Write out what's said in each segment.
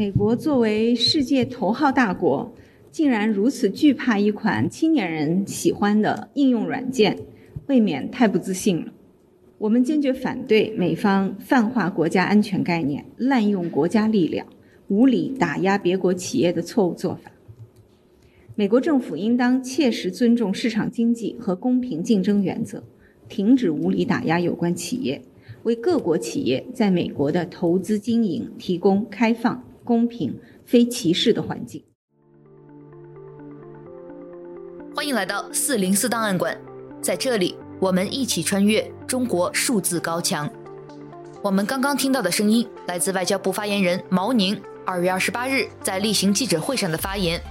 美国作为世界头号大国，竟然如此惧怕一款青年人喜欢的应用软件，未免太不自信了。我们坚决反对美方泛化国家安全概念、滥用国家力量、无理打压别国企业的错误做法。美国政府应当切实尊重市场经济和公平竞争原则，停止无理打压有关企业，为各国企业在美国的投资经营提供开放、公平、非歧视的环境。欢迎来到四零四档案馆，在这里，我们一起穿越中国数字高墙。我们刚刚听到的声音来自外交部发言人毛宁二月二十八日在例行记者会上的发言。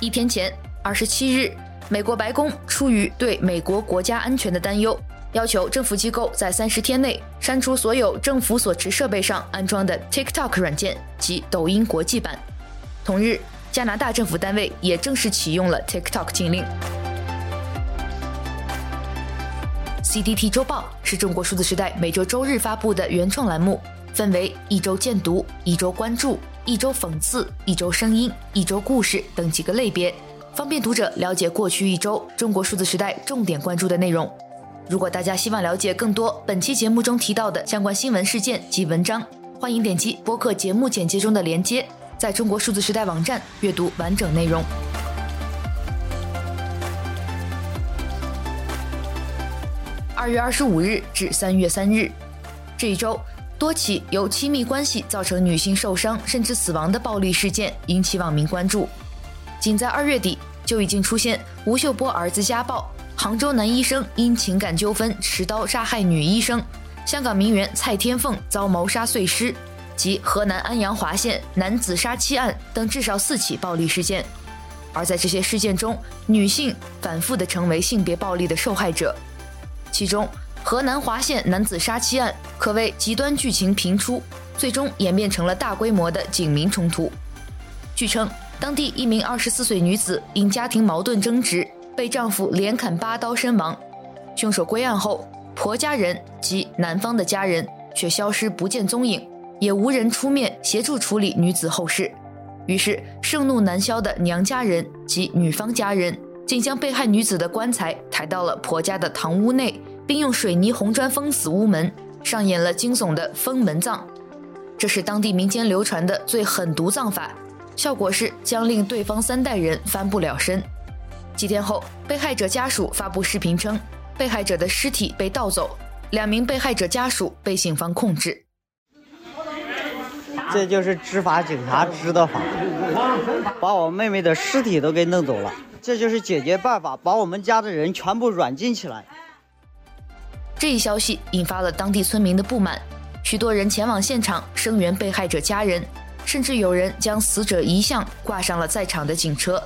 一天前，二十七日，美国白宫出于对美国国家安全的担忧，要求政府机构在三十天内删除所有政府所持设备上安装的 TikTok 软件及抖音国际版。同日，加拿大政府单位也正式启用了 TikTok 禁令。CDT 周报是中国数字时代每周周日发布的原创栏目，分为一周见读、一周关注。一周讽刺、一周声音、一周故事等几个类别，方便读者了解过去一周中国数字时代重点关注的内容。如果大家希望了解更多本期节目中提到的相关新闻事件及文章，欢迎点击播客节目简介中的链接，在中国数字时代网站阅读完整内容。二月二十五日至三月三日，这一周。多起由亲密关系造成女性受伤甚至死亡的暴力事件引起网民关注。仅在二月底，就已经出现吴秀波儿子家暴、杭州男医生因情感纠纷持刀杀害女医生、香港名媛蔡天凤遭谋杀碎尸及河南安阳滑县男子杀妻案等至少四起暴力事件。而在这些事件中，女性反复地成为性别暴力的受害者，其中。河南滑县男子杀妻案可谓极端剧情频出，最终演变成了大规模的警民冲突。据称，当地一名二十四岁女子因家庭矛盾争执，被丈夫连砍八刀身亡。凶手归案后，婆家人及男方的家人却消失不见踪影，也无人出面协助处理女子后事。于是，盛怒难消的娘家人及女方家人，竟将被害女子的棺材抬到了婆家的堂屋内。并用水泥红砖封死屋门，上演了惊悚的封门葬。这是当地民间流传的最狠毒葬法，效果是将令对方三代人翻不了身。几天后，被害者家属发布视频称，被害者的尸体被盗走，两名被害者家属被警方控制。这就是执法警察知道法，把我妹妹的尸体都给弄走了。这就是解决办法，把我们家的人全部软禁起来。这一消息引发了当地村民的不满，许多人前往现场声援被害者家人，甚至有人将死者遗像挂上了在场的警车。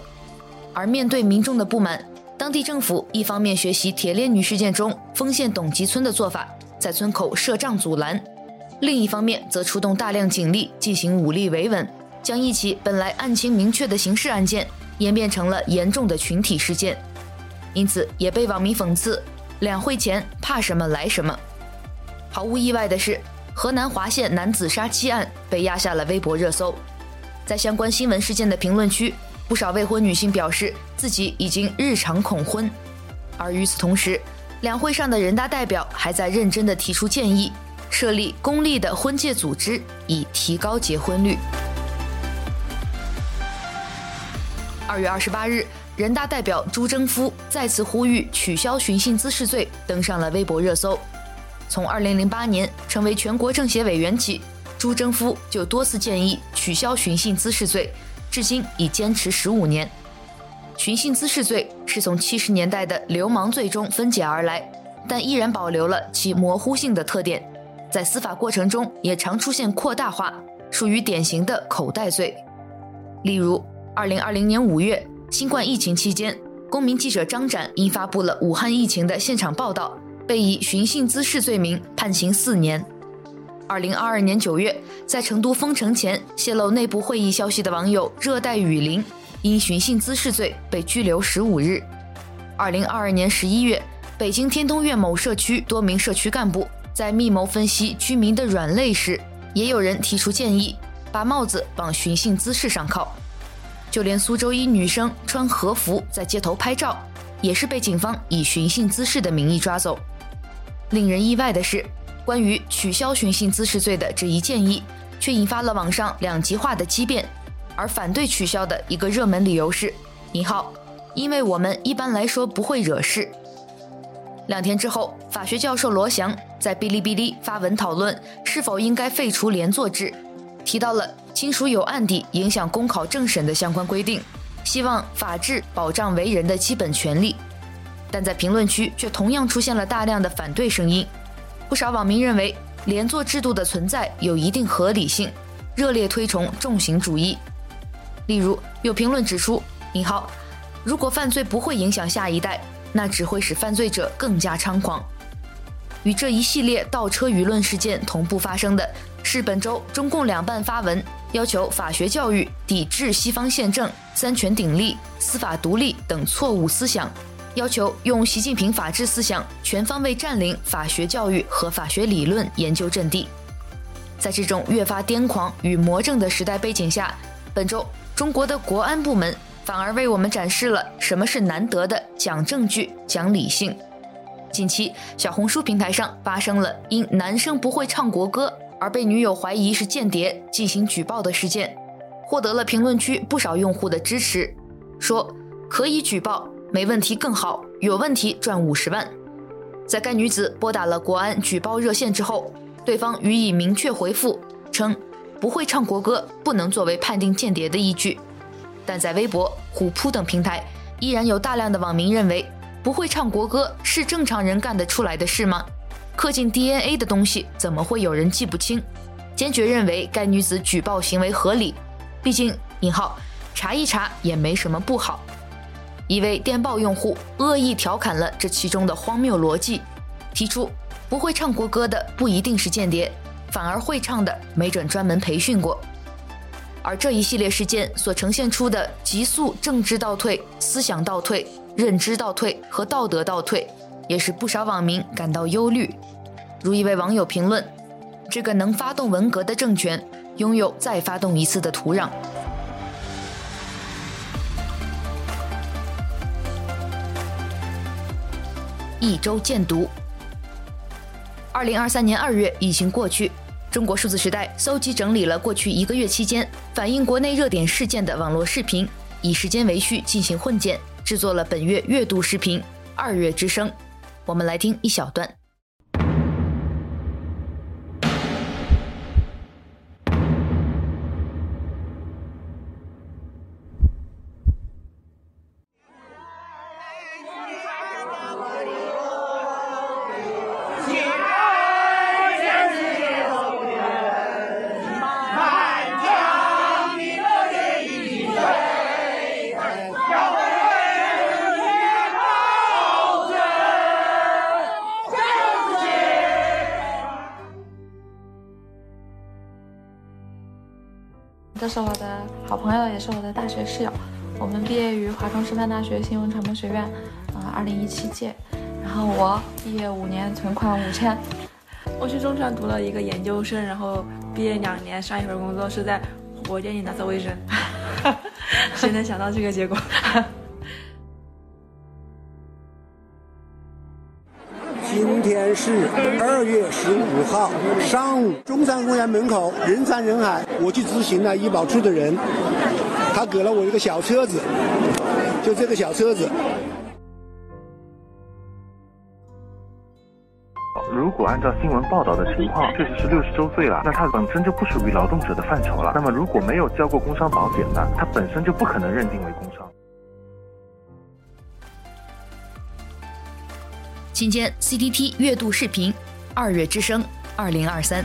而面对民众的不满，当地政府一方面学习铁链女事件中丰县董集村的做法，在村口设障阻拦；另一方面则出动大量警力进行武力维稳，将一起本来案情明确的刑事案件演变成了严重的群体事件，因此也被网民讽刺。两会前怕什么来什么，毫无意外的是，河南滑县男子杀妻案被压下了微博热搜。在相关新闻事件的评论区，不少未婚女性表示自己已经日常恐婚。而与此同时，两会上的人大代表还在认真地提出建议，设立公立的婚介组织，以提高结婚率。二月二十八日。人大代表朱征夫再次呼吁取消寻衅滋事罪，登上了微博热搜。从2008年成为全国政协委员起，朱征夫就多次建议取消寻衅滋事罪，至今已坚持十五年。寻衅滋事罪是从七十年代的流氓罪中分解而来，但依然保留了其模糊性的特点，在司法过程中也常出现扩大化，属于典型的口袋罪。例如，2020年5月。新冠疫情期间，公民记者张展因发布了武汉疫情的现场报道，被以寻衅滋事罪名判刑四年。二零二二年九月，在成都封城前泄露内部会议消息的网友热带雨林，因寻衅滋事罪被拘留十五日。二零二二年十一月，北京天通苑某社区多名社区干部在密谋分析居民的软肋时，也有人提出建议。把帽子往寻衅滋事上靠。就连苏州一女生穿和服在街头拍照，也是被警方以寻衅滋事的名义抓走。令人意外的是，关于取消寻衅滋事罪的这一建议，却引发了网上两极化的激辩。而反对取消的一个热门理由是：引号，因为我们一般来说不会惹事。两天之后，法学教授罗翔在哔哩哔哩发文讨论是否应该废除连坐制，提到了亲属有案底影响公考政审的相关规定，希望法治保障为人的基本权利。但在评论区却同样出现了大量的反对声音，不少网民认为连坐制度的存在有一定合理性，热烈推崇重刑主义。例如，有评论指出：“你好，如果犯罪不会影响下一代，那只会使犯罪者更加猖狂。”与这一系列倒车舆论事件同步发生的是，本周中共两办发文要求法学教育抵制西方宪政、三权鼎立、司法独立等错误思想，要求用习近平法治思想全方位占领法学教育和法学理论研究阵地。在这种越发癫狂与魔怔的时代背景下，本周。中国的国安部门反而为我们展示了什么是难得的讲证据、讲理性。近期，小红书平台上发生了因男生不会唱国歌而被女友怀疑是间谍进行举报的事件，获得了评论区不少用户的支持，说可以举报，没问题更好，有问题赚五十万。在该女子拨打了国安举报热线之后，对方予以明确回复，称。不会唱国歌不能作为判定间谍的依据，但在微博、虎扑等平台，依然有大量的网民认为，不会唱国歌是正常人干得出来的事吗？刻进 DNA 的东西怎么会有人记不清？坚决认为该女子举报行为合理，毕竟“引号查一查也没什么不好”。一位电报用户恶意调侃了这其中的荒谬逻辑，提出不会唱国歌的不一定是间谍。反而会唱的，没准专门培训过。而这一系列事件所呈现出的急速政治倒退、思想倒退、认知倒退和道德倒退，也使不少网民感到忧虑。如一位网友评论：“这个能发动文革的政权，拥有再发动一次的土壤。”一周见读。二零二三年二月，疫情过去，中国数字时代搜集整理了过去一个月期间反映国内热点事件的网络视频，以时间为序进行混剪，制作了本月月度视频《二月之声》。我们来听一小段。这是我的好朋友，也是我的大学室友。我们毕业于华中师范大学新闻传播学院，啊，二零一七届。然后我毕业五年，存款五千。我去中传读了一个研究生，然后毕业两年，上一份工作是在火锅店里打扫卫生。谁能想到这个结果？天是二月十五号上午，中山公园门口人山人海。我去咨询了医保处的人，他给了我一个小车子，就这个小车子。如果按照新闻报道的情况，确实是六十周岁了，那他本身就不属于劳动者的范畴了。那么如果没有交过工伤保险呢，他本身就不可能认定为工伤。请见 CTT 月度视频，二月之声，二零二三。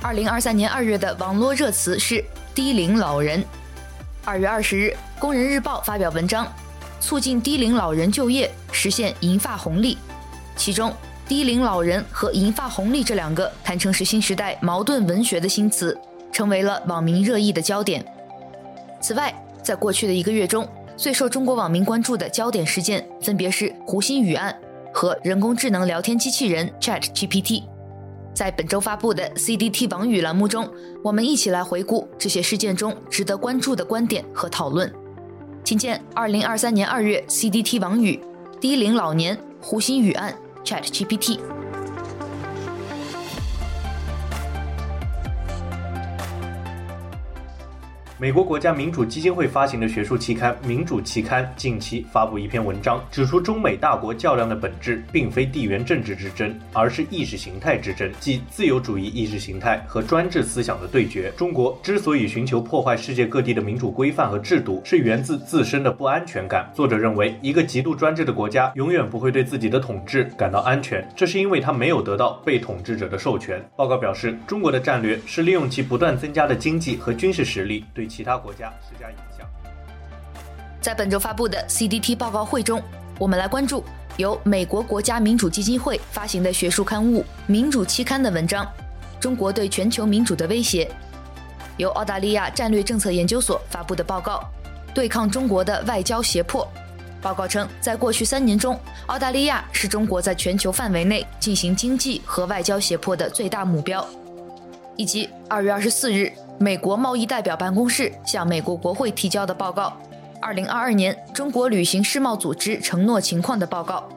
二零二三年二月的网络热词是“低龄老人”。二月二十日，《工人日报》发表文章，促进低龄老人就业，实现银发红利。其中，“低龄老人”和“银发红利”这两个堪称是新时代矛盾文学的新词，成为了网民热议的焦点。此外，在过去的一个月中，最受中国网民关注的焦点事件，分别是胡鑫宇案和人工智能聊天机器人 ChatGPT。在本周发布的 CDT 网语栏目中，我们一起来回顾这些事件中值得关注的观点和讨论。请见二零二三年二月 CDT 网语低龄老年胡鑫宇案 ChatGPT。美国国家民主基金会发行的学术期刊《民主期刊》近期发布一篇文章，指出中美大国较量的本质并非地缘政治之争，而是意识形态之争，即自由主义意识形态和专制思想的对决。中国之所以寻求破坏世界各地的民主规范和制度，是源自自身的不安全感。作者认为，一个极度专制的国家永远不会对自己的统治感到安全，这是因为他没有得到被统治者的授权。报告表示，中国的战略是利用其不断增加的经济和军事实力对。其他国家施加影响。在本周发布的 CDT 报告会中，我们来关注由美国国家民主基金会发行的学术刊物《民主期刊》的文章《中国对全球民主的威胁》，由澳大利亚战略政策研究所发布的报告《对抗中国的外交胁迫》。报告称，在过去三年中，澳大利亚是中国在全球范围内进行经济和外交胁迫的最大目标。以及二月二十四日，美国贸易代表办公室向美国国会提交的报告《二零二二年中国履行世贸组织承诺情况的报告》。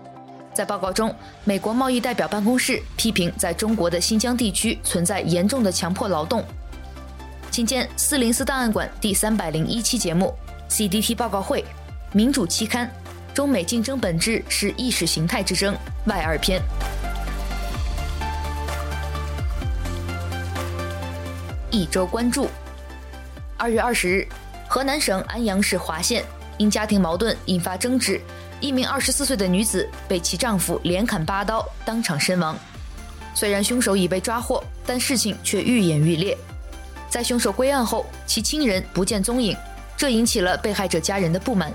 在报告中，美国贸易代表办公室批评在中国的新疆地区存在严重的强迫劳动。请见四零四档案馆第三百零一期节目《CDT 报告会：民主期刊：中美竞争本质是意识形态之争》外二篇。一周关注。二月二十日，河南省安阳市滑县因家庭矛盾引发争执，一名二十四岁的女子被其丈夫连砍八刀，当场身亡。虽然凶手已被抓获，但事情却愈演愈烈。在凶手归案后，其亲人不见踪影，这引起了被害者家人的不满。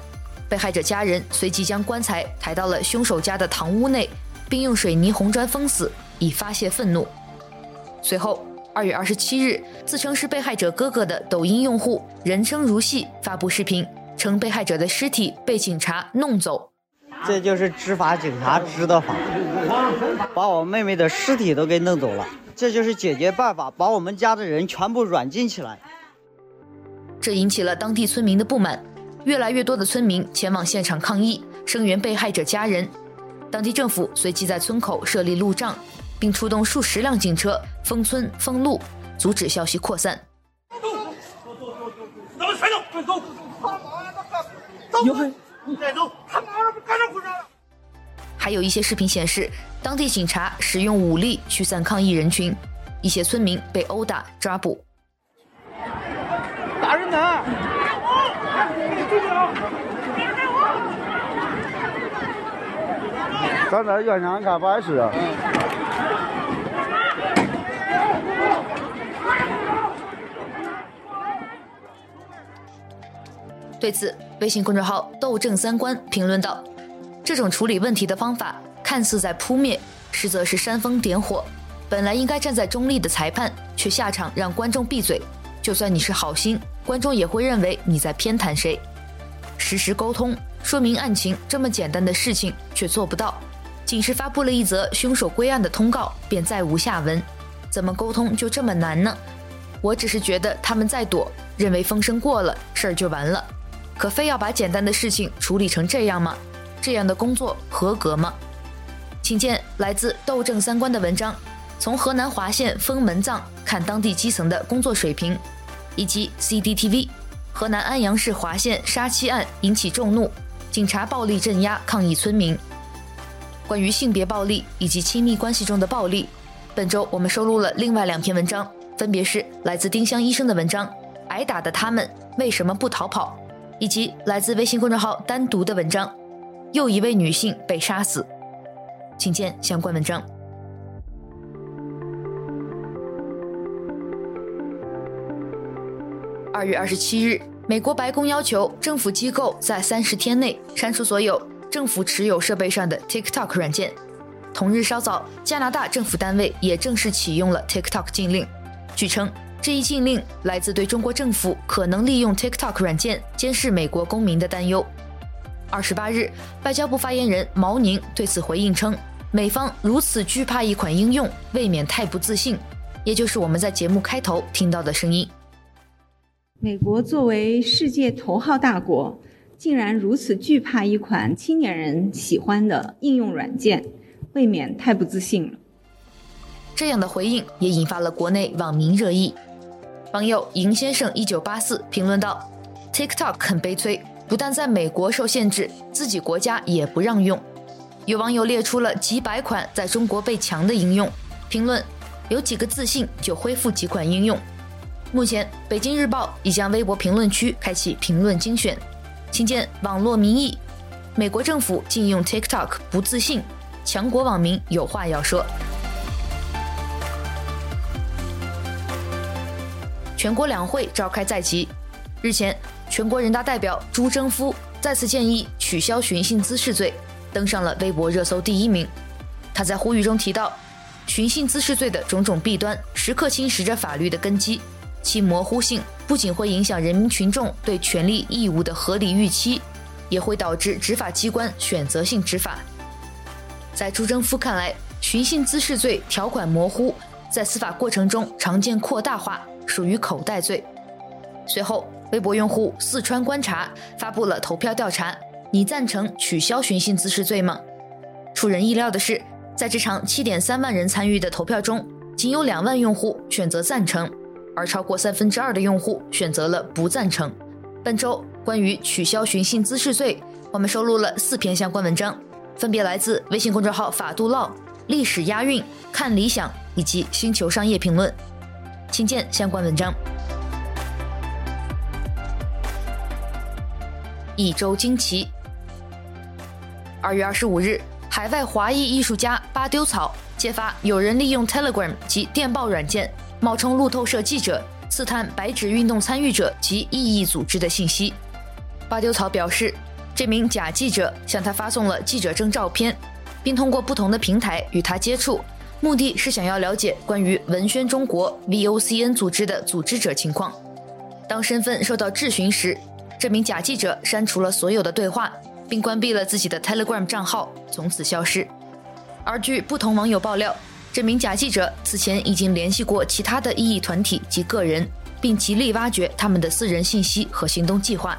被害者家人随即将棺材抬到了凶手家的堂屋内，并用水泥红砖封死，以发泄愤怒。随后。二月二十七日，自称是被害者哥哥的抖音用户人称如戏发布视频，称被害者的尸体被警察弄走。这就是执法警察知道法，把我妹妹的尸体都给弄走了。这就是解决办法，把我们家的人全部软禁起来。这引起了当地村民的不满，越来越多的村民前往现场抗议，声援被害者家人。当地政府随即在村口设立路障。并出动数十辆警车封村封路，阻止消息扩散。还有一些视频显示，当地警察使用武力驱散抗议人群，一些村民被殴打抓捕。打人呢！站在现场看不碍事啊。对此，微信公众号“斗正三观”评论道：“这种处理问题的方法看似在扑灭，实则是煽风点火。本来应该站在中立的裁判，却下场让观众闭嘴。就算你是好心，观众也会认为你在偏袒谁。实时沟通，说明案情这么简单的事情却做不到，仅是发布了一则凶手归案的通告，便再无下文。怎么沟通就这么难呢？我只是觉得他们在躲，认为风声过了，事儿就完了。”可非要把简单的事情处理成这样吗？这样的工作合格吗？请见来自斗正三观的文章，从河南滑县封门葬看当地基层的工作水平，以及 CDTV 河南安阳市滑县杀妻案引起众怒，警察暴力镇压抗议村民。关于性别暴力以及亲密关系中的暴力，本周我们收录了另外两篇文章，分别是来自丁香医生的文章《挨打的他们为什么不逃跑》。以及来自微信公众号单独的文章，又一位女性被杀死，请见相关文章。二月二十七日，美国白宫要求政府机构在三十天内删除所有政府持有设备上的 TikTok 软件。同日稍早，加拿大政府单位也正式启用了 TikTok 禁令。据称。这一禁令来自对中国政府可能利用 TikTok 软件监视美国公民的担忧。二十八日，外交部发言人毛宁对此回应称，美方如此惧怕一款应用，未免太不自信。也就是我们在节目开头听到的声音。美国作为世界头号大国，竟然如此惧怕一款青年人喜欢的应用软件，未免太不自信了。这样的回应也引发了国内网民热议。网友银先生一九八四评论道：“TikTok 很悲催，不但在美国受限制，自己国家也不让用。”有网友列出了几百款在中国被强的应用，评论：“有几个自信就恢复几款应用。”目前，北京日报已将微博评论区开启评论精选。请见网络民意：美国政府禁用 TikTok 不自信，强国网民有话要说。全国两会召开在即，日前，全国人大代表朱征夫再次建议取消寻衅滋事罪，登上了微博热搜第一名。他在呼吁中提到，寻衅滋事罪的种种弊端，时刻侵蚀着法律的根基。其模糊性不仅会影响人民群众对权利义务的合理预期，也会导致执法机关选择性执法。在朱征夫看来，寻衅滋事罪条款模糊，在司法过程中常见扩大化，属于口袋罪。随后，微博用户四川观察发布了投票调查：你赞成取消寻衅滋事罪吗？出人意料的是，在这场七点三万人参与的投票中，仅有两万用户选择赞成。而超过三分之二的用户选择了不赞成。本周关于取消寻衅滋事罪，我们收录了四篇相关文章，分别来自微信公众号“法度唠”、“历史押韵”、“看理想”以及“星球商业评论”。请见相关文章。一周惊奇。二月二十五日，海外华裔艺术家巴丢草揭发有人利用 Telegram 及电报软件。冒充路透社记者，刺探白纸运动参与者及异议组织的信息。巴丢草表示，这名假记者向他发送了记者证照片，并通过不同的平台与他接触，目的是想要了解关于文宣中国 VOCN 组织的组织者情况。当身份受到质询时，这名假记者删除了所有的对话，并关闭了自己的 Telegram 账号，从此消失。而据不同网友爆料，这名假记者此前已经联系过其他的异议团体及个人，并极力挖掘他们的私人信息和行动计划。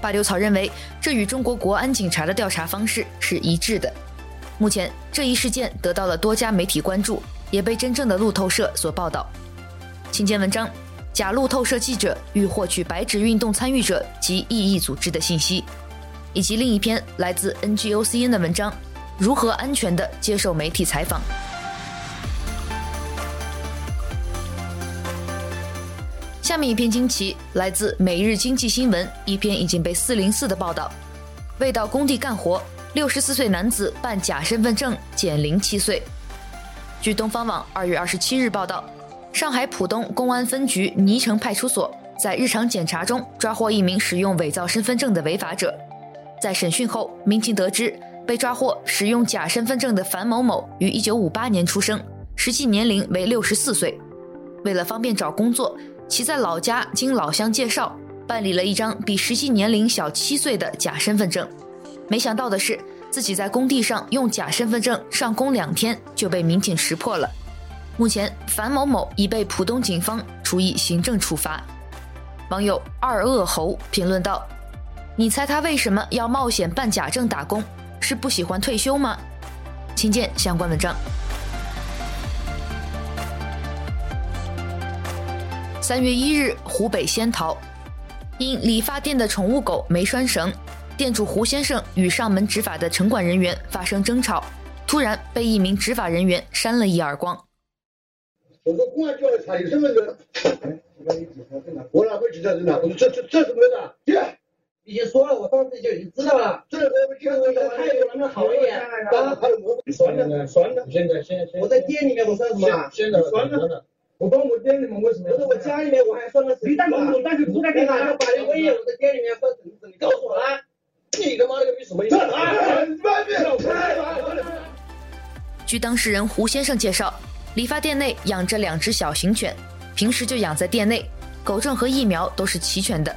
巴丢草认为，这与中国国安警察的调查方式是一致的。目前，这一事件得到了多家媒体关注，也被真正的路透社所报道。请见文章：假路透社记者欲获取白纸运动参与者及异议组织的信息，以及另一篇来自 NGOCN 的文章：如何安全地接受媒体采访。下面一篇惊奇来自《每日经济新闻》，一篇已经被四零四的报道。未到工地干活，六十四岁男子办假身份证减龄七岁。据东方网二月二十七日报道，上海浦东公安分局泥城派出所，在日常检查中抓获一名使用伪造身份证的违法者。在审讯后，民警得知被抓获使用假身份证的樊某某于一九五八年出生，实际年龄为六十四岁。为了方便找工作，其在老家经老乡介绍办理了一张比实际年龄小七岁的假身份证，没想到的是，自己在工地上用假身份证上工两天就被民警识破了。目前，樊某某已被浦东警方处以行政处罚。网友二恶猴评论道：“你猜他为什么要冒险办假证打工？是不喜欢退休吗？”请见相关文章。三月一日，湖北仙桃，因理发店的宠物狗没拴绳，店主胡先生与上门执法的城管人员发生争吵，突然被一名执法人员扇了一耳光。我说公安局来查你身份证。我哪会记得人呢？我说这这这怎么的？姐，已经说了，我当时就已经知道了。这我们这个态度能不能好一点？啊，还有我拴了，拴了。现在现在我在店里面，我算什么？现在拴了。我帮我店里面为什么？不是我家里面我还拴了。你当公主，但是不在干啥？我把你威胁我在店里面说怎么怎么，你告诉我来。你他妈的个逼什么意思？据当事人胡先生介绍，理发店内养着两只小型犬，平时就养在店内，狗证和疫苗都是齐全的。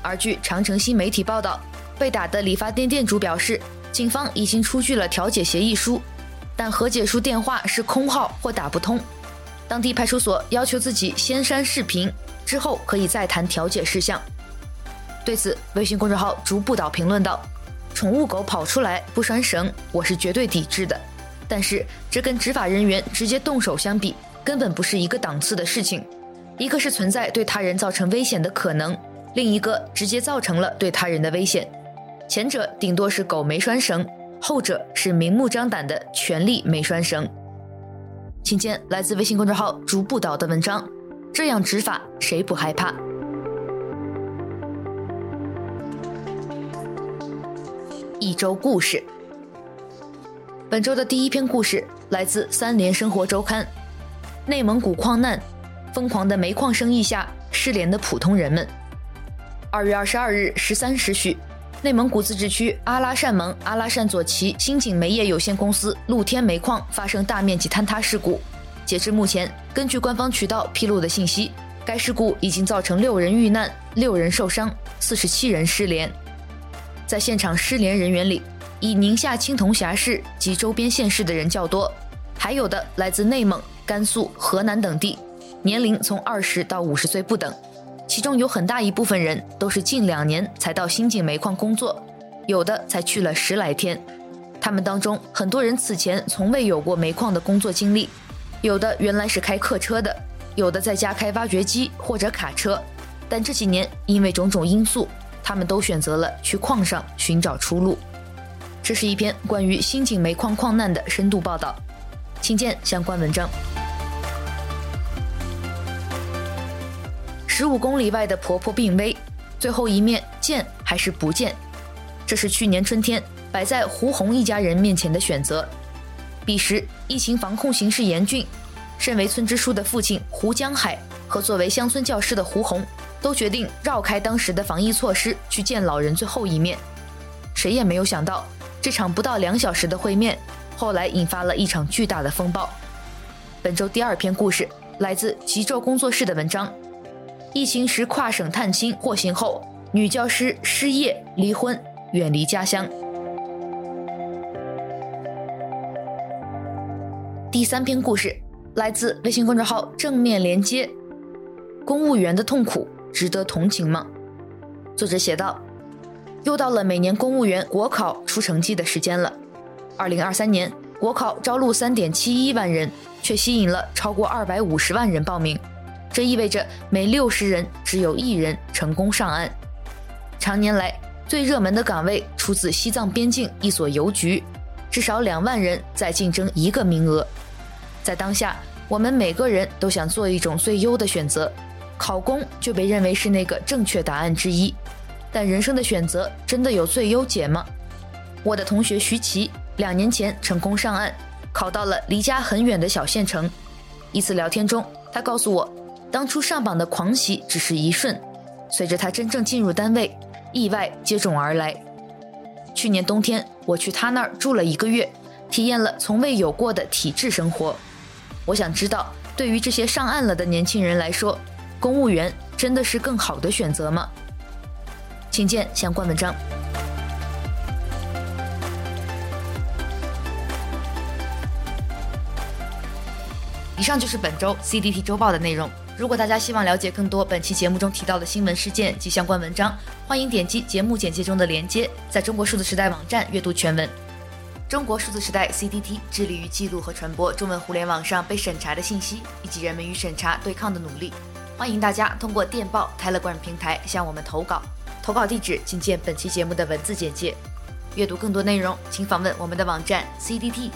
而据长城新媒体报道，被打的理发店店主表示，警方已经出具了调解协议书。但和解书电话是空号或打不通。当地派出所要求自己先删视频，之后可以再谈调解事项。对此，微信公众号“逐步岛”评论道：“宠物狗跑出来不拴绳，我是绝对抵制的。但是这跟执法人员直接动手相比，根本不是一个档次的事情。一个是存在对他人造成危险的可能，另一个直接造成了对他人的危险。前者顶多是狗没拴绳，后者是明目张胆的权利没拴绳。”请见来自微信公众号“逐步岛”的文章，这样执法谁不害怕？一周故事，本周的第一篇故事来自《三联生活周刊》。内蒙古矿难，疯狂的煤矿生意下失联的普通人们。二月二十二日十三时许，内蒙古自治区阿拉善盟阿拉善左旗新景煤业有限公司露天煤矿发生大面积坍塌事故。截至目前，根据官方渠道披露的信息，该事故已经造成六人遇难、六人受伤、四十七人失联。在现场失联人员里，以宁夏青铜峡市及周边县市的人较多，还有的来自内蒙、甘肃、河南等地，年龄从二十到五十岁不等。其中有很大一部分人都是近两年才到新井煤矿工作，有的才去了十来天。他们当中很多人此前从未有过煤矿的工作经历，有的原来是开客车的，有的在家开挖掘机或者卡车，但这几年因为种种因素。他们都选择了去矿上寻找出路。这是一篇关于新井煤矿矿难的深度报道，请见相关文章。十五公里外的婆婆病危，最后一面见还是不见？这是去年春天摆在胡红一家人面前的选择。彼时疫情防控形势严峻，身为村支书的父亲胡江海和作为乡村教师的胡红。都决定绕开当时的防疫措施去见老人最后一面，谁也没有想到，这场不到两小时的会面，后来引发了一场巨大的风暴。本周第二篇故事来自极昼工作室的文章：疫情时跨省探亲获刑后，女教师失业离婚，远离家乡。第三篇故事来自微信公众号正面连接，公务员的痛苦。值得同情吗？作者写道：“又到了每年公务员国考出成绩的时间了。二零二三年国考招录三点七一万人，却吸引了超过二百五十万人报名。这意味着每六十人只有一人成功上岸。常年来最热门的岗位出自西藏边境一所邮局，至少两万人在竞争一个名额。在当下，我们每个人都想做一种最优的选择。”考公就被认为是那个正确答案之一，但人生的选择真的有最优解吗？我的同学徐琪两年前成功上岸，考到了离家很远的小县城。一次聊天中，他告诉我，当初上榜的狂喜只是一瞬，随着他真正进入单位，意外接踵而来。去年冬天，我去他那儿住了一个月，体验了从未有过的体制生活。我想知道，对于这些上岸了的年轻人来说，公务员真的是更好的选择吗？请见相关文章。以上就是本周 CDT 周报的内容。如果大家希望了解更多本期节目中提到的新闻事件及相关文章，欢迎点击节目简介中的链接，在中国数字时代网站阅读全文。中国数字时代 CDT 致力于记录和传播中文互联网上被审查的信息，以及人们与审查对抗的努力。欢迎大家通过电报 Telegram 平台向我们投稿，投稿地址请见本期节目的文字简介。阅读更多内容，请访问我们的网站 cdt.media。